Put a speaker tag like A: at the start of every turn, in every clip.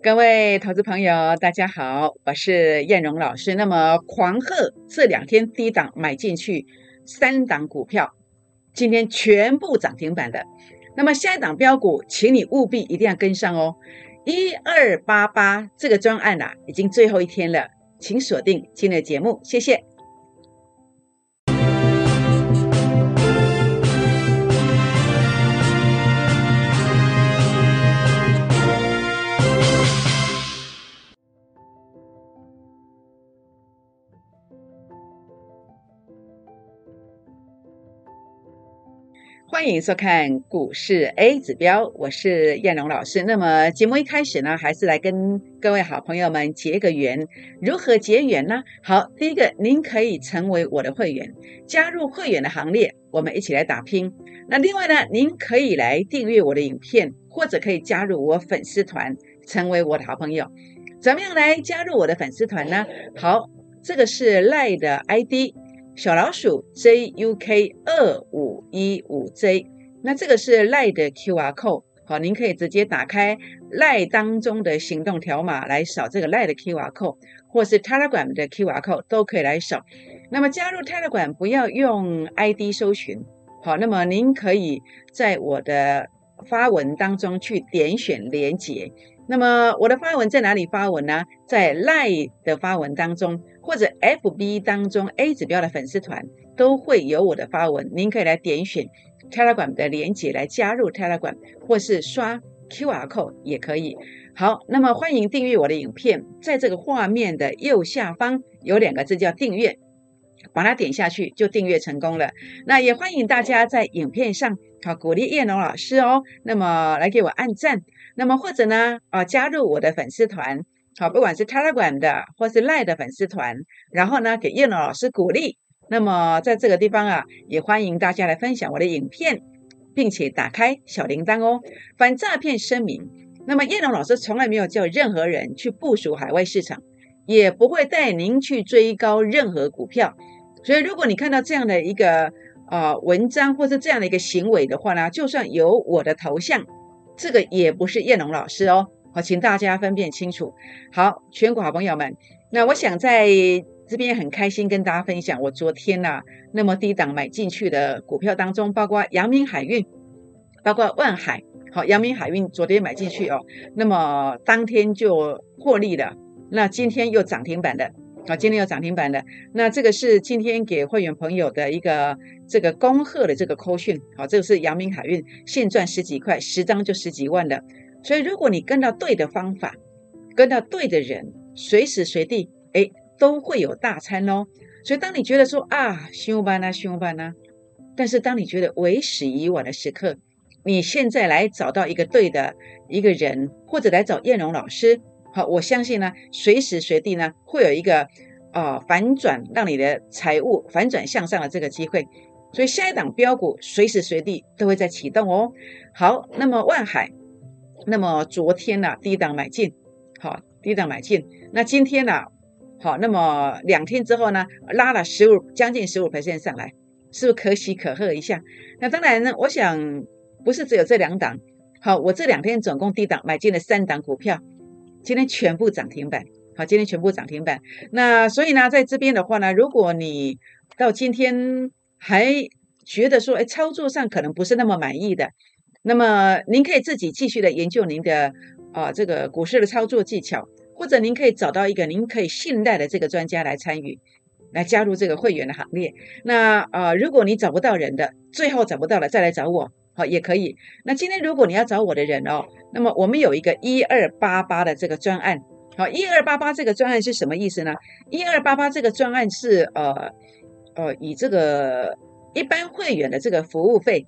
A: 各位投资朋友，大家好，我是燕荣老师。那么狂贺这两天低档买进去三档股票，今天全部涨停板的。那么下一档标股，请你务必一定要跟上哦。一二八八这个专案啊，已经最后一天了，请锁定今天的节目，谢谢。欢迎收看股市 A 指标，我是燕龙老师。那么节目一开始呢，还是来跟各位好朋友们结个缘。如何结缘呢？好，第一个，您可以成为我的会员，加入会员的行列，我们一起来打拼。那另外呢，您可以来订阅我的影片，或者可以加入我粉丝团，成为我的好朋友。怎么样来加入我的粉丝团呢？好，这个是赖的 ID。小老鼠 JUK 二五一五 J，那这个是赖的 QR code，好，您可以直接打开赖当中的行动条码来扫这个赖的 QR code，或是 Telegram 的 QR code 都可以来扫。那么加入 Telegram 不要用 ID 搜寻，好，那么您可以在我的发文当中去点选连接。那么我的发文在哪里发文呢？在赖的发文当中。或者 FB 当中 A 指标的粉丝团都会有我的发文，您可以来点选 Telegram 的连接来加入 Telegram，或是刷 QR code 也可以。好，那么欢迎订阅我的影片，在这个画面的右下方有两个字叫订阅，把它点下去就订阅成功了。那也欢迎大家在影片上好鼓励叶龙老师哦，那么来给我按赞，那么或者呢啊加入我的粉丝团。好，不管是 Telegram 的或是 Line 的粉丝团，然后呢给叶龙老师鼓励。那么在这个地方啊，也欢迎大家来分享我的影片，并且打开小铃铛哦。反诈骗声明。那么叶龙老师从来没有叫任何人去部署海外市场，也不会带您去追高任何股票。所以如果你看到这样的一个啊文章或是这样的一个行为的话呢，就算有我的头像，这个也不是叶龙老师哦。好，请大家分辨清楚。好，全国好朋友们，那我想在这边很开心跟大家分享，我昨天呐那么低档买进去的股票当中，包括阳明海运，包括万海。好，阳明海运昨天买进去哦，那么当天就获利了。那今天又涨停板的，好，今天又涨停板的。那这个是今天给会员朋友的一个这个恭贺的这个扣讯。好，这个是阳明海运现赚十几块，十张就十几万的。所以，如果你跟到对的方法，跟到对的人，随时随地，哎，都会有大餐哦。所以，当你觉得说啊，休班啊，休班啊，但是当你觉得为时已晚的时刻，你现在来找到一个对的一个人，或者来找燕荣老师，好，我相信呢，随时随地呢，会有一个啊反转，让你的财务反转向上的这个机会。所以，下一档标股随时随地都会在启动哦。好，那么万海。那么昨天呢，低档买进，好，低档买进。那今天呢，好，那么两天之后呢，拉了十五，将近十五 percent 上来，是不是可喜可贺一下？那当然呢，我想不是只有这两档，好，我这两天总共低档买进了三档股票，今天全部涨停板，好，今天全部涨停板。那所以呢，在这边的话呢，如果你到今天还觉得说，哎，操作上可能不是那么满意的。那么您可以自己继续的研究您的啊这个股市的操作技巧，或者您可以找到一个您可以信赖的这个专家来参与，来加入这个会员的行列。那啊，如果你找不到人的，最后找不到了再来找我，好也可以。那今天如果你要找我的人哦，那么我们有一个一二八八的这个专案，好，一二八八这个专案是什么意思呢？一二八八这个专案是呃呃以这个一般会员的这个服务费。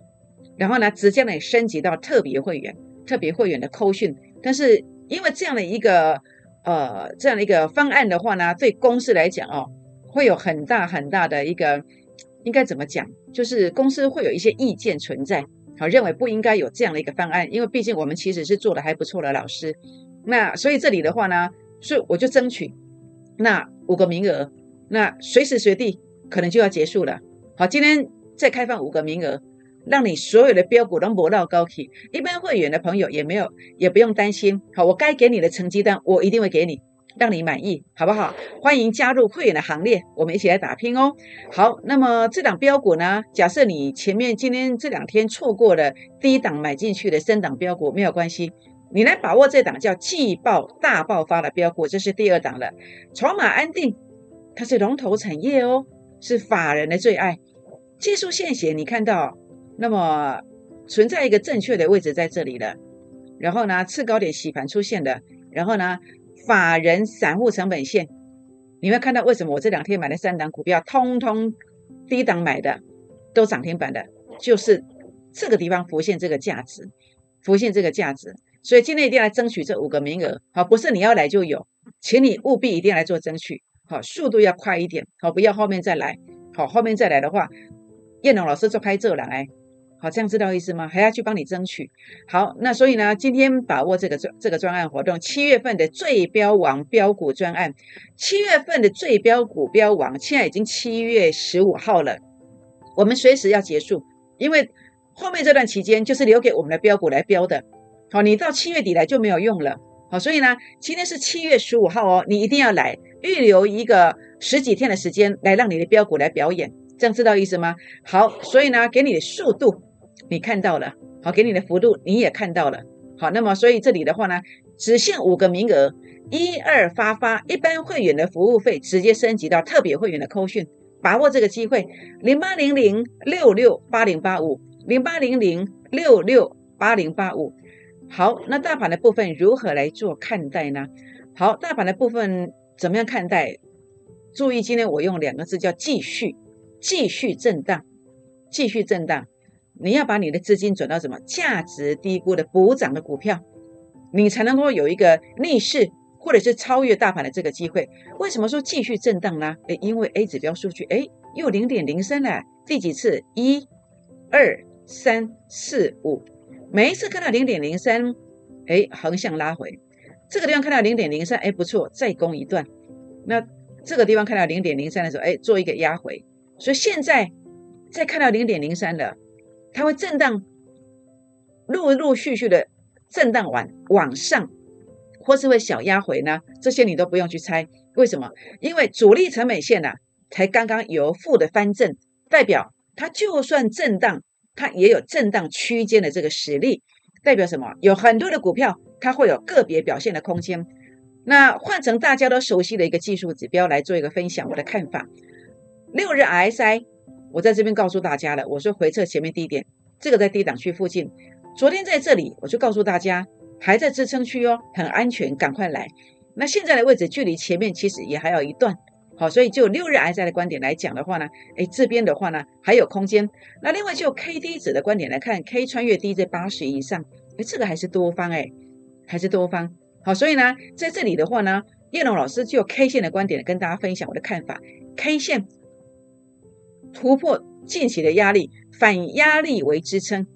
A: 然后呢，直接呢升级到特别会员，特别会员的扣讯。但是因为这样的一个呃这样的一个方案的话呢，对公司来讲哦，会有很大很大的一个应该怎么讲？就是公司会有一些意见存在，好认为不应该有这样的一个方案，因为毕竟我们其实是做的还不错的老师。那所以这里的话呢，所以我就争取那五个名额，那随时随地可能就要结束了。好，今天再开放五个名额。让你所有的标股都磨到高起。一般会员的朋友也没有，也不用担心。好，我该给你的成绩单，我一定会给你，让你满意，好不好？欢迎加入会员的行列，我们一起来打拼哦。好，那么这档标股呢？假设你前面今天这两天错过了第一档买进去的升档标股，没有关系，你来把握这档叫季报大爆发的标股，这是第二档了。筹码安定，它是龙头产业哦，是法人的最爱。技术线型你看到，那么存在一个正确的位置在这里了。然后呢，次高点洗盘出现的，然后呢，法人散户成本线，你会看到为什么我这两天买的三档股票，通通低档买的都涨停板的，就是这个地方浮现这个价值，浮现这个价值。所以今天一定要来争取这五个名额，好，不是你要来就有，请你务必一定要来做争取，好，速度要快一点，好，不要后面再来，好，后面再来的话。叶龙老师就拍这了，哎，好，这样知道意思吗？还要去帮你争取。好，那所以呢，今天把握这个专这个专案活动，七月份的最标王标股专案，七月份的最标股标王，现在已经七月十五号了，我们随时要结束，因为后面这段期间就是留给我们的标股来标的。好，你到七月底来就没有用了。好，所以呢，今天是七月十五号哦，你一定要来预留一个十几天的时间来让你的标股来表演。这样知道意思吗？好，所以呢，给你的速度你看到了，好，给你的幅度你也看到了，好，那么所以这里的话呢，只限五个名额，一二发发，一般会员的服务费直接升级到特别会员的扣讯，把握这个机会，零八零零六六八零八五，零八零零六六八零八五。好，那大盘的部分如何来做看待呢？好，大盘的部分怎么样看待？注意，今天我用两个字叫继续。继续震荡，继续震荡，你要把你的资金转到什么价值低估的补涨的股票，你才能够有一个逆势或者是超越大盘的这个机会。为什么说继续震荡呢？诶，因为 A 指标数据诶又零点零三了，第几次？一、二、三、四、五，每一次看到零点零三，诶，横向拉回，这个地方看到零点零三，诶，不错，再攻一段。那这个地方看到零点零三的时候，诶，做一个压回。所以现在再看到零点零三了，它会震荡，陆陆续续的震荡完往上，或是会小压回呢？这些你都不用去猜，为什么？因为主力成本线呢，才刚刚由负的翻正，代表它就算震荡，它也有震荡区间的这个实力，代表什么？有很多的股票它会有个别表现的空间。那换成大家都熟悉的一个技术指标来做一个分享，我的看法。六日 RSI，我在这边告诉大家了。我说回撤前面低点，这个在低档区附近。昨天在这里，我就告诉大家还在支撑区哦，很安全，赶快来。那现在的位置距离前面其实也还有一段，好，所以就六日挨在的观点来讲的话呢，哎，这边的话呢还有空间。那另外就 K D 值的观点来看，K 穿越低在八十以上，哎，这个还是多方哎，还是多方。好，所以呢，在这里的话呢，叶龙老师就 K 线的观点跟大家分享我的看法，K 线。突破近期的压力，反压力为支撑，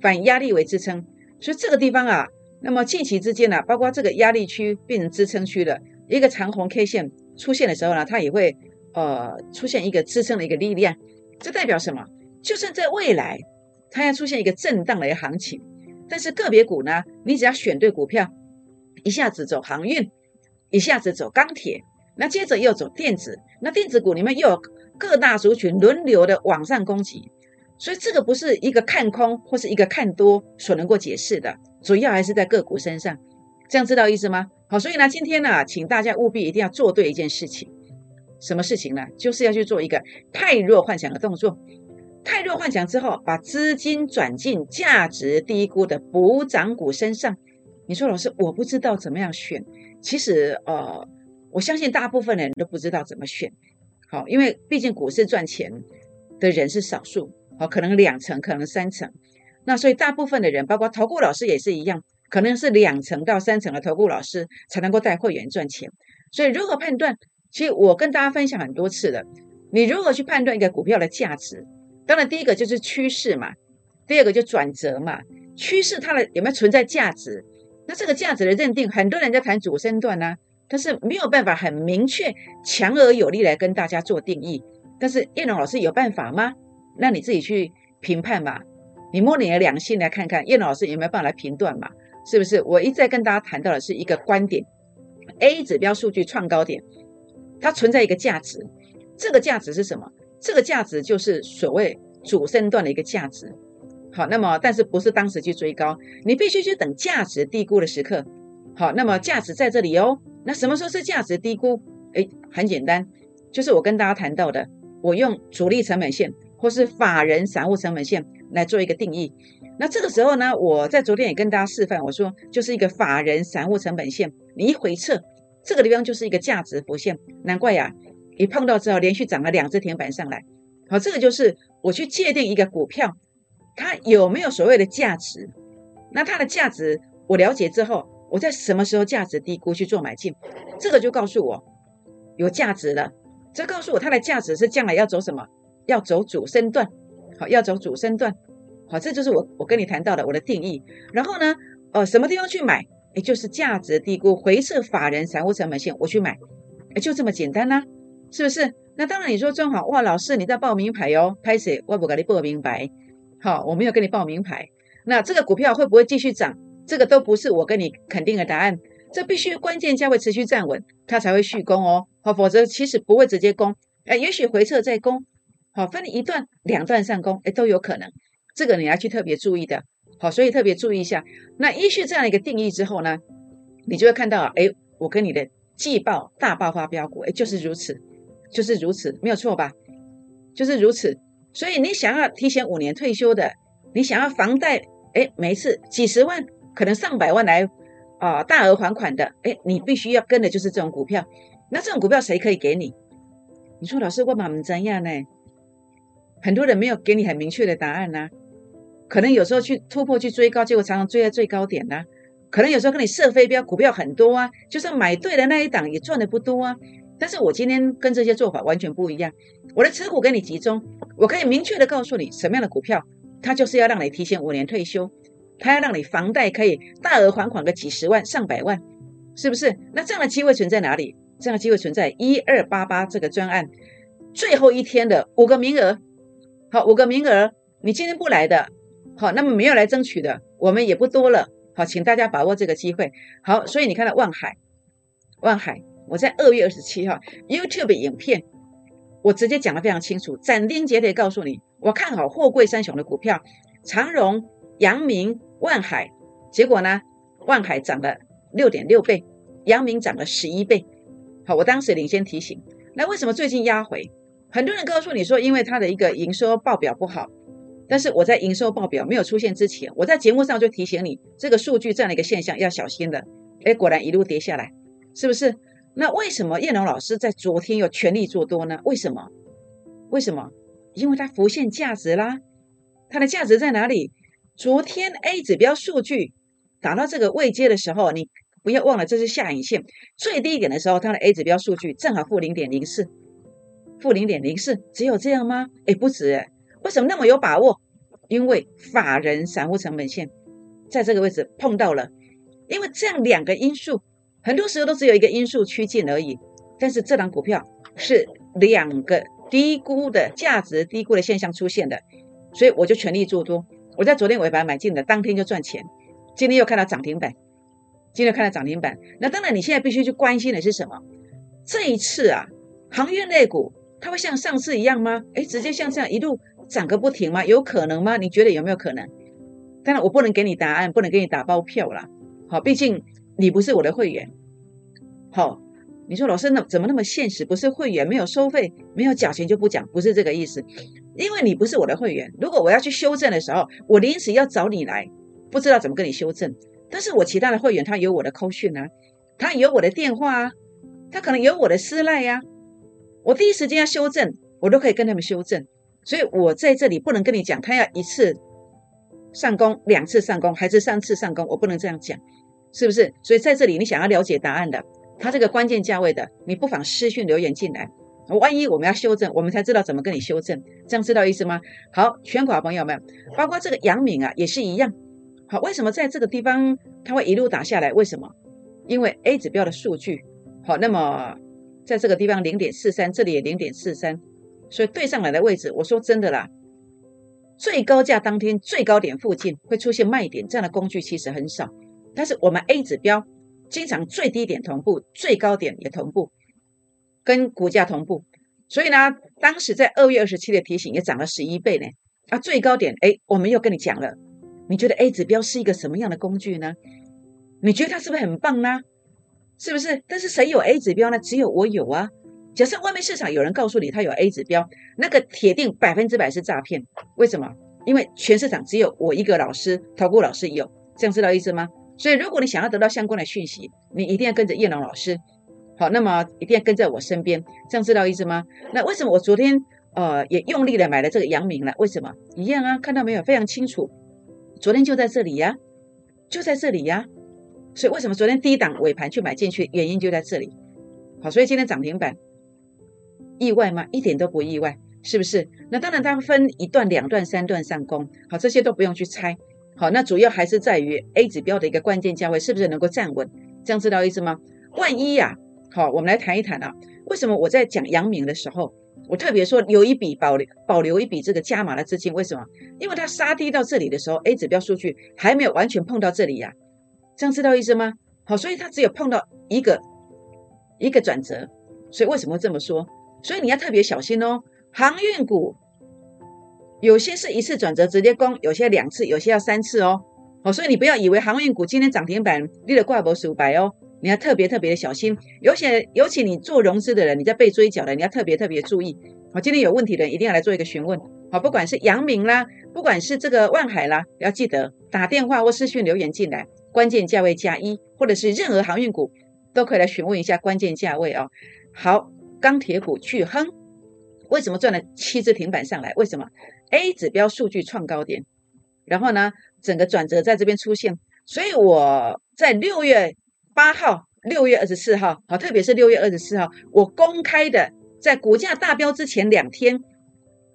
A: 反压力为支撑，所以这个地方啊，那么近期之间呢，包括这个压力区变成支撑区的一个长红 K 线出现的时候呢，它也会呃出现一个支撑的一个力量。这代表什么？就算在未来它要出现一个震荡的一个行情，但是个别股呢，你只要选对股票，一下子走航运，一下子走钢铁，那接着又走电子，那电子股里面又有。各大族群轮流的往上攻击，所以这个不是一个看空或是一个看多所能够解释的，主要还是在个股身上。这样知道意思吗？好，所以呢，今天呢，请大家务必一定要做对一件事情，什么事情呢？就是要去做一个太弱幻想的动作。太弱幻想之后，把资金转进价值低估的补涨股身上。你说老师，我不知道怎么样选。其实呃，我相信大部分的人都不知道怎么选。好，因为毕竟股市赚钱的人是少数，好，可能两成，可能三成，那所以大部分的人，包括投顾老师也是一样，可能是两成到三成的投顾老师才能够带会员赚钱。所以如何判断？其实我跟大家分享很多次了，你如何去判断一个股票的价值？当然，第一个就是趋势嘛，第二个就转折嘛。趋势它的有没有存在价值？那这个价值的认定，很多人在谈主升段呢。但是没有办法很明确、强而有力来跟大家做定义。但是叶龙老师有办法吗？那你自己去评判吧。你摸你的良心来看看，叶老师有没有办法来评断嘛？是不是？我一再跟大家谈到的是一个观点：A 指标数据创高点，它存在一个价值，这个价值是什么？这个价值就是所谓主升段的一个价值。好，那么但是不是当时去追高？你必须去等价值低估的时刻。好，那么价值在这里哦。那什么时候是价值低估？诶，很简单，就是我跟大家谈到的，我用主力成本线或是法人散户成本线来做一个定义。那这个时候呢，我在昨天也跟大家示范，我说就是一个法人散户成本线，你一回撤，这个地方就是一个价值浮现。难怪呀，一碰到之后连续涨了两只停板上来。好，这个就是我去界定一个股票。它有没有所谓的价值？那它的价值我了解之后，我在什么时候价值低估去做买进？这个就告诉我有价值了。这告诉我它的价值是将来要走什么？要走主升段，好，要走主升段，好，这就是我我跟你谈到的我的定义。然后呢，呃，什么地方去买？也就是价值低估回撤法人财务成本线，我去买，哎，就这么简单啦，是不是？那当然你说正好哇，老师你在报名牌哦，拍谁？我不给你报名牌。好，我没有跟你报名牌，那这个股票会不会继续涨？这个都不是我跟你肯定的答案，这必须关键价位持续站稳，它才会续攻哦。好，否则其实不会直接攻，哎，也许回撤再攻，好，分一段、两段上攻，哎，都有可能。这个你要去特别注意的，好，所以特别注意一下。那依据这样一个定义之后呢，你就会看到，哎，我跟你的季报大爆发标股，哎，就是如此，就是如此，没有错吧？就是如此。所以你想要提前五年退休的，你想要房贷，哎，每次几十万，可能上百万来啊，大额还款的，哎，你必须要跟的就是这种股票。那这种股票谁可以给你？你说老师，我们怎样呢？很多人没有给你很明确的答案呢。可能有时候去突破去追高，结果常常追在最高点呢。可能有时候跟你设飞镖，股票很多啊，就算买对了那一档也赚的不多啊。但是我今天跟这些做法完全不一样，我的持股给你集中，我可以明确的告诉你什么样的股票，它就是要让你提前五年退休，它要让你房贷可以大额还款个几十万上百万，是不是？那这样的机会存在哪里？这样的机会存在一二八八这个专案最后一天的五个名额，好，五个名额，你今天不来的，好，那么没有来争取的，我们也不多了，好，请大家把握这个机会，好，所以你看到望海，望海。我在二月二十七号 YouTube 影片，我直接讲的非常清楚，斩钉截铁告诉你，我看好货柜三雄的股票，长荣、阳明、万海。结果呢，万海涨了六点六倍，阳明涨了十一倍。好，我当时领先提醒。那为什么最近压回？很多人告诉你说，因为它的一个营收报表不好。但是我在营收报表没有出现之前，我在节目上就提醒你，这个数据这样的一个现象要小心的。哎，果然一路跌下来，是不是？那为什么叶龙老师在昨天又全力做多呢？为什么？为什么？因为它浮现价值啦。它的价值在哪里？昨天 A 指标数据打到这个位阶的时候，你不要忘了这是下影线最低点的时候，它的 A 指标数据正好负零点零四，负零点零四，只有这样吗？哎，不止哎。为什么那么有把握？因为法人散户成本线在这个位置碰到了，因为这样两个因素。很多时候都只有一个因素趋近而已，但是这档股票是两个低估的价值低估的现象出现的，所以我就全力做多。我在昨天尾盘买进的，当天就赚钱。今天又看到涨停板，今天看到涨停板。那当然，你现在必须去关心的是什么？这一次啊，航运类股它会像上次一样吗？哎，直接像这样一路涨个不停吗？有可能吗？你觉得有没有可能？当然，我不能给你答案，不能给你打包票了。好，毕竟。你不是我的会员，好，你说老师那怎么那么现实？不是会员没有收费，没有缴钱就不讲，不是这个意思。因为你不是我的会员，如果我要去修正的时候，我临时要找你来，不知道怎么跟你修正。但是我其他的会员他有我的扣讯啊，他有我的电话啊，他可能有我的私赖呀，我第一时间要修正，我都可以跟他们修正。所以我在这里不能跟你讲，他要一次上工，两次上工，还是三次上工，我不能这样讲。是不是？所以在这里，你想要了解答案的，它这个关键价位的，你不妨私讯留言进来。万一我们要修正，我们才知道怎么跟你修正。这样知道意思吗？好，全国朋友们，包括这个杨敏啊，也是一样。好，为什么在这个地方它会一路打下来？为什么？因为 A 指标的数据好，那么在这个地方零点四三，这里也零点四三，所以对上来的位置，我说真的啦，最高价当天最高点附近会出现卖点，这样的工具其实很少。但是我们 A 指标经常最低点同步，最高点也同步，跟股价同步。所以呢，当时在二月二十七的提醒也涨了十一倍呢。啊，最高点哎，我们又跟你讲了。你觉得 A 指标是一个什么样的工具呢？你觉得它是不是很棒呢？是不是？但是谁有 A 指标呢？只有我有啊。假设外面市场有人告诉你他有 A 指标，那个铁定百分之百是诈骗。为什么？因为全市场只有我一个老师，投顾老师有，这样知道意思吗？所以如果你想要得到相关的讯息，你一定要跟着叶龙老师。好，那么一定要跟在我身边，这样知道意思吗？那为什么我昨天呃也用力的买了这个阳明了？为什么？一样啊，看到没有？非常清楚，昨天就在这里呀，就在这里呀。所以为什么昨天低档尾盘去买进去？原因就在这里。好，所以今天涨停板。意外吗？一点都不意外，是不是？那当然，它分一段、两段、三段上攻，好，这些都不用去猜。好，那主要还是在于 A 指标的一个关键价位是不是能够站稳？这样知道意思吗？万一呀，好，我们来谈一谈啊，为什么我在讲阳明的时候，我特别说留一笔保留保留一笔这个加码的资金？为什么？因为它杀低到这里的时候，A 指标数据还没有完全碰到这里呀，这样知道意思吗？好，所以它只有碰到一个一个转折，所以为什么这么说？所以你要特别小心哦，航运股有些是一次转折直接攻，有些两次，有些要三次哦。好，所以你不要以为航运股今天涨停板立了挂脖数百哦，你要特别特别的小心。尤其尤其你做融资的人，你在被追缴的，你要特别特别注意。好，今天有问题的一定要来做一个询问。好，不管是阳明啦，不管是这个万海啦，要记得打电话或私讯留言进来，关键价位加一，或者是任何航运股都可以来询问一下关键价位哦。好。钢铁股巨亨为什么赚了七只停板上来？为什么 A 指标数据创高点，然后呢，整个转折在这边出现。所以我在六月八号、六月二十四号，好，特别是六月二十四号，我公开的在股价大标之前两天，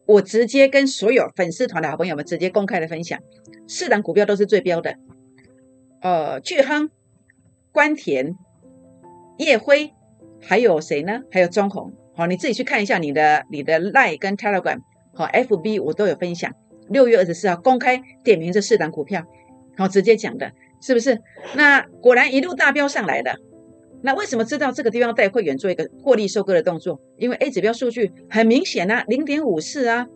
A: 我直接跟所有粉丝团的好朋友们直接公开的分享，四档股票都是最标的，呃，巨亨、关田、叶辉。还有谁呢？还有中红，好，你自己去看一下你的你的 Line 跟 Telegram，好，FB 我都有分享。六月二十四号公开点名这四档股票，好，直接讲的，是不是？那果然一路大飙上来的。那为什么知道这个地方带会员做一个获利收割的动作？因为 A 指标数据很明显啊，零点五四啊，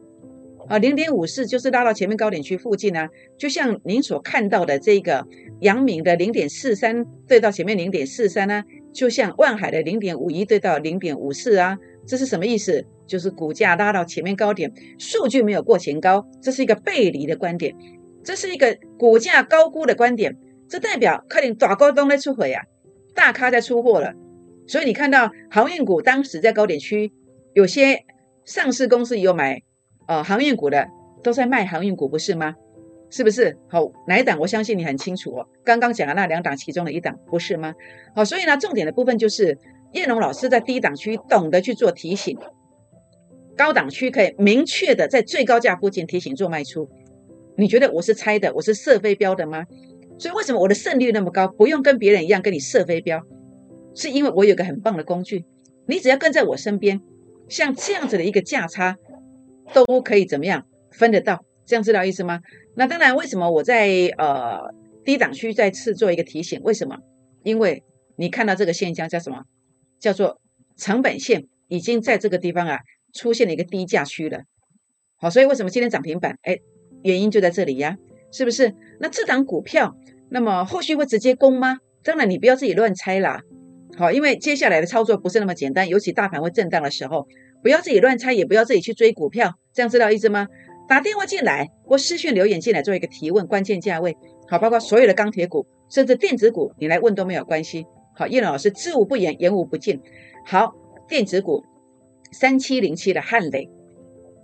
A: 啊，零点五四就是拉到前面高点区附近啊，就像您所看到的这个阳明的零点四三对到前面零点四三呢。就像万海的零点五一对到零点五四啊，这是什么意思？就是股价拉到前面高点，数据没有过前高，这是一个背离的观点，这是一个股价高估的观点，这代表快点大高东在出货啊，大咖在出货了。所以你看到航运股当时在高点区，有些上市公司有买呃航运股的，都在卖航运股，不是吗？是不是好哪一档？我相信你很清楚哦。刚刚讲的那两档其中的一档，不是吗？好，所以呢，重点的部分就是叶龙老师在低档区懂得去做提醒，高档区可以明确的在最高价附近提醒做卖出。你觉得我是猜的，我是设飞标的吗？所以为什么我的胜率那么高？不用跟别人一样跟你射飞镖，是因为我有个很棒的工具，你只要跟在我身边，像这样子的一个价差都可以怎么样分得到？这样知道意思吗？那当然，为什么我在呃低档区再次做一个提醒？为什么？因为你看到这个现象叫什么？叫做成本线已经在这个地方啊出现了一个低价区了。好，所以为什么今天涨停板？哎，原因就在这里呀，是不是？那这档股票，那么后续会直接攻吗？当然，你不要自己乱猜啦。好，因为接下来的操作不是那么简单，尤其大盘会震荡的时候，不要自己乱猜，也不要自己去追股票，这样知道意思吗？打电话进来或私讯留言进来做一个提问，关键价位好，包括所有的钢铁股，甚至电子股，你来问都没有关系。好，叶老师知无不言，言无不尽。好，电子股三七零七的汉磊，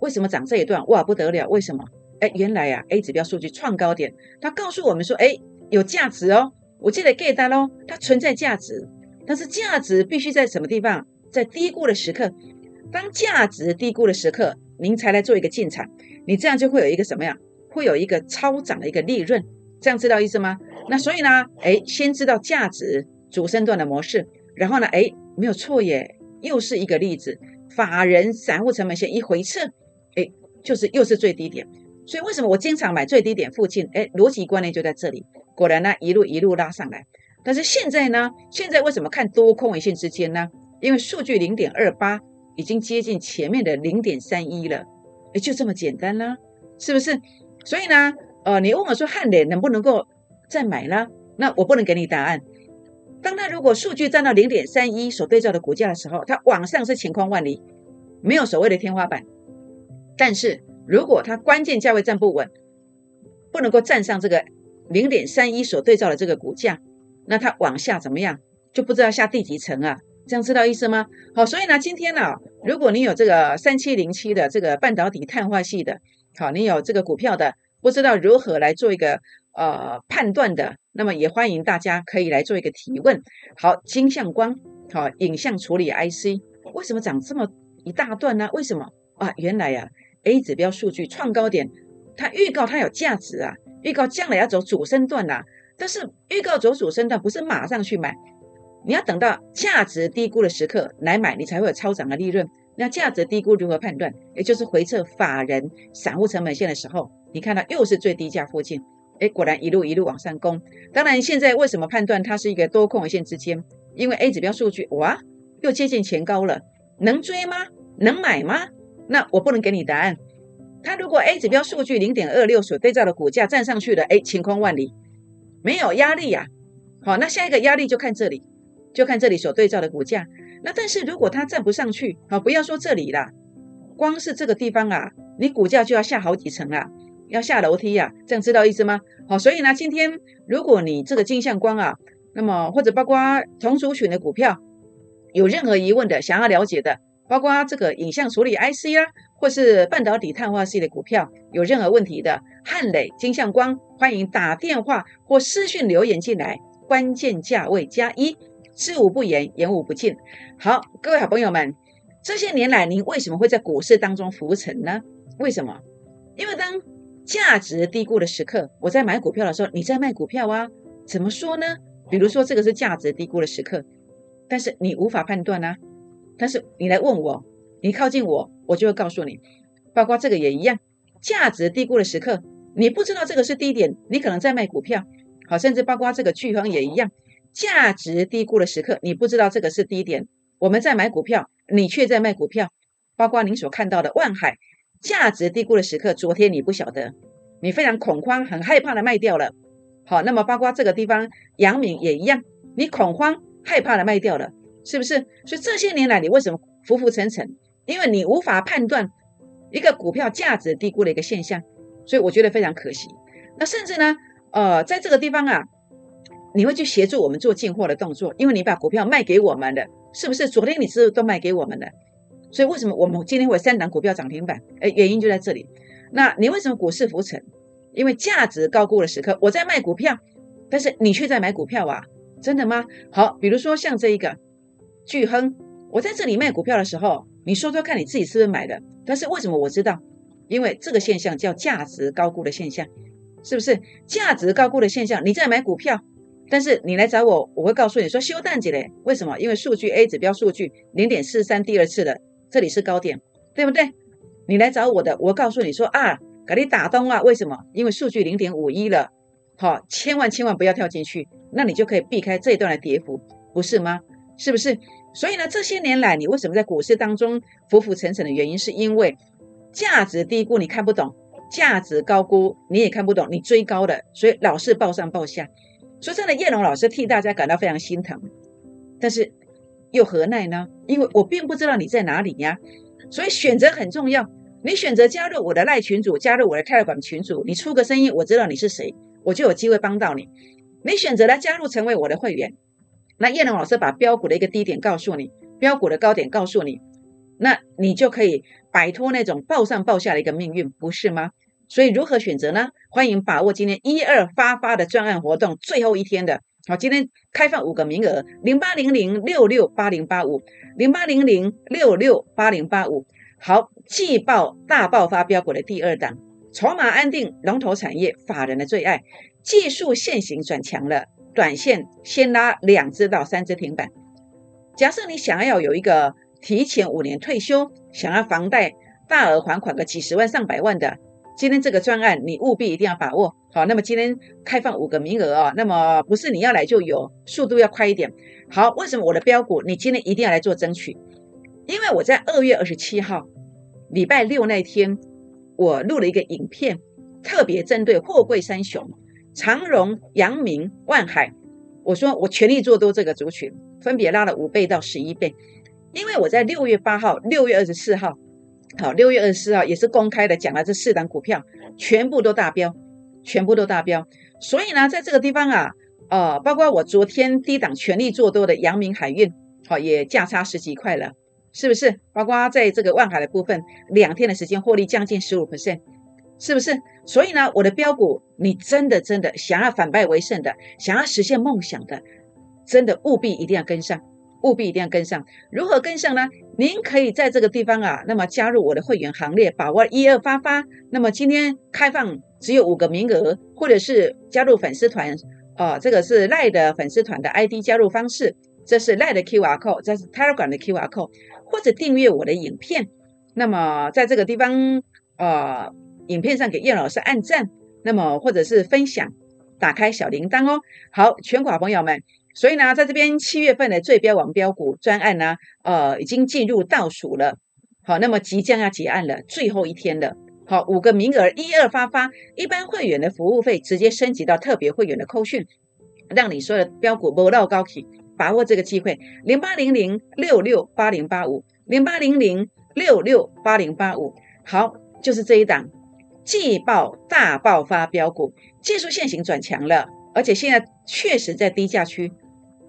A: 为什么涨这一段哇不得了？为什么？哎，原来呀，A 指标数据创高点，它告诉我们说，哎，有价值哦，我记得 get 单哦，它存在价值，但是价值必须在什么地方？在低估的时刻，当价值低估的时刻，您才来做一个进场。你这样就会有一个什么呀？会有一个超涨的一个利润，这样知道意思吗？那所以呢，哎，先知道价值主升段的模式，然后呢，哎，没有错耶，又是一个例子，法人散户成本线一回撤，哎，就是又是最低点，所以为什么我经常买最低点附近？哎，逻辑观念就在这里。果然呢，一路一路拉上来。但是现在呢，现在为什么看多空尾线之间呢？因为数据零点二八已经接近前面的零点三一了，哎，就这么简单啦，是不是？所以呢，呃，你问我说汉磊能不能够再买呢？那我不能给你答案。当它如果数据站到零点三一所对照的股价的时候，它往上是晴空万里，没有所谓的天花板。但是如果它关键价位站不稳，不能够站上这个零点三一所对照的这个股价，那它往下怎么样，就不知道下第几层啊？这样知道意思吗？好，所以呢，今天呢，如果你有这个三七零七的这个半导体碳化系的，好，你有这个股票的，不知道如何来做一个呃判断的，那么也欢迎大家可以来做一个提问。好，金相光，好，影像处理 IC，为什么涨这么一大段呢？为什么啊？原来呀，A 指标数据创高点，它预告它有价值啊，预告将来要走主升段呐，但是预告走主升段不是马上去买。你要等到价值低估的时刻来买，你才会有超涨的利润。那价值低估如何判断？也就是回测法人散户成本线的时候，你看到又是最低价附近，哎，果然一路一路往上攻。当然，现在为什么判断它是一个多空线之间？因为 A 指标数据哇，又接近前高了，能追吗？能买吗？那我不能给你答案。它如果 A 指标数据零点二六所对照的股价站上去了，哎，晴空万里，没有压力呀。好，那下一个压力就看这里。就看这里所对照的股价，那但是如果它站不上去，好，不要说这里啦，光是这个地方啊，你股价就要下好几层啊，要下楼梯呀，这样知道意思吗？好，所以呢，今天如果你这个金相光啊，那么或者包括同族群的股票，有任何疑问的，想要了解的，包括这个影像处理 IC 啊，或是半导体碳化系的股票，有任何问题的，汉磊金相光，欢迎打电话或私讯留言进来，关键价位加一。知无不言，言无不尽。好，各位好朋友们，这些年来您为什么会在股市当中浮沉呢？为什么？因为当价值低估的时刻，我在买股票的时候，你在卖股票啊？怎么说呢？比如说这个是价值低估的时刻，但是你无法判断啊。但是你来问我，你靠近我，我就会告诉你。包括这个也一样，价值低估的时刻，你不知道这个是低点，你可能在卖股票。好，甚至包括这个巨方也一样。价值低估的时刻，你不知道这个是低点，我们在买股票，你却在卖股票。包括您所看到的万海，价值低估的时刻，昨天你不晓得，你非常恐慌，很害怕的卖掉了。好，那么包括这个地方，阳明也一样，你恐慌害怕的卖掉了，是不是？所以这些年来，你为什么浮浮沉沉？因为你无法判断一个股票价值低估的一个现象，所以我觉得非常可惜。那甚至呢，呃，在这个地方啊。你会去协助我们做进货的动作，因为你把股票卖给我们了，是不是？昨天你是都卖给我们了，所以为什么我们今天会三档股票涨停板？哎，原因就在这里。那你为什么股市浮沉？因为价值高估的时刻，我在卖股票，但是你却在买股票啊？真的吗？好，比如说像这一个巨亨，我在这里卖股票的时候，你说说看你自己是不是买的？但是为什么我知道？因为这个现象叫价值高估的现象，是不是？价值高估的现象，你在买股票。但是你来找我，我会告诉你说休淡季嘞，为什么？因为数据 A 指标数据零点四三，第二次的这里是高点，对不对？你来找我的，我告诉你说啊，给你打东啊，为什么？因为数据零点五一了，好，千万千万不要跳进去，那你就可以避开这一段的跌幅，不是吗？是不是？所以呢，这些年来你为什么在股市当中浮浮沉沉的原因，是因为价值低估你看不懂，价值高估你也看不懂，你追高的，所以老是报上报下。说真的，叶龙老师替大家感到非常心疼，但是又何奈呢？因为我并不知道你在哪里呀，所以选择很重要。你选择加入我的赖群组，加入我的泰管群组，你出个声音，我知道你是谁，我就有机会帮到你。你选择来加入成为我的会员，那叶龙老师把标股的一个低点告诉你，标股的高点告诉你，那你就可以摆脱那种暴上暴下的一个命运，不是吗？所以如何选择呢？欢迎把握今天一二发发的专案活动最后一天的，好，今天开放五个名额，零八零零六六八零八五，零八零零六六八零八五。好，季报大爆发标股的第二档，筹码安定，龙头产业，法人的最爱，技术现行转强了，短线先拉两只到三只停板。假设你想要有一个提前五年退休，想要房贷大额还款个几十万上百万的。今天这个专案你务必一定要把握好。那么今天开放五个名额啊，那么不是你要来就有，速度要快一点。好，为什么我的标股你今天一定要来做争取？因为我在二月二十七号礼拜六那天，我录了一个影片，特别针对货柜三雄长荣、阳明、万海，我说我全力做多这个族群，分别拉了五倍到十一倍。因为我在六月八号、六月二十四号，好，六月二十四号也是公开的讲了这四档股票，全部都大标，全部都大标。所以呢，在这个地方啊，呃，包括我昨天低档全力做多的阳明海运，好，也价差十几块了，是不是？包括在这个万海的部分，两天的时间获利将近十五 percent，是不是？所以呢，我的标股，你真的真的想要反败为胜的，想要实现梦想的，真的务必一定要跟上。务必一定要跟上，如何跟上呢？您可以在这个地方啊，那么加入我的会员行列，把握一二发发。那么今天开放只有五个名额，或者是加入粉丝团哦，这个是赖的粉丝团的 ID 加入方式，这是赖的 QR code，这是 Telegram 的 QR code，或者订阅我的影片。那么在这个地方呃，影片上给叶老师按赞，那么或者是分享，打开小铃铛哦。好，全国朋友们。所以呢，在这边七月份的最标王标股专案呢，呃，已经进入倒数了。好，那么即将要结案了，最后一天了。好，五个名额一二发发，一般会员的服务费直接升级到特别会员的扣讯，让你所有的标股不到高起，把握这个机会。零八零零六六八零八五，零八零零六六八零八五。好，就是这一档季报大爆发标股，技术线型转强了，而且现在确实在低价区。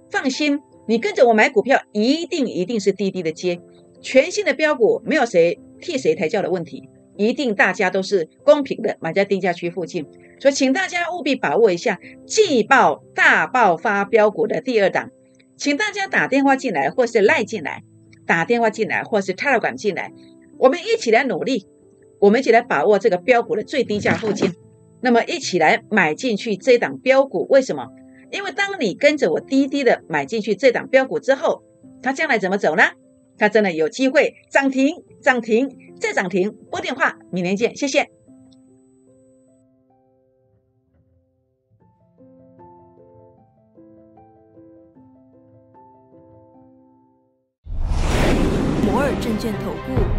A: 放心，你跟着我买股票，一定一定是低低的接，全新的标股，没有谁替谁抬轿的问题，一定大家都是公平的买在低价区附近，所以请大家务必把握一下季报大爆发标股的第二档，请大家打电话进来或是赖进来，打电话进来或是插了管进来，我们一起来努力，我们一起来把握这个标股的最低价附近，那么一起来买进去这档标股，为什么？因为当你跟着我滴滴的买进去这档标股之后，它将来怎么走呢？它真的有机会涨停、涨停再涨停。拨电话，明年见，谢谢。
B: 摩尔证券投顾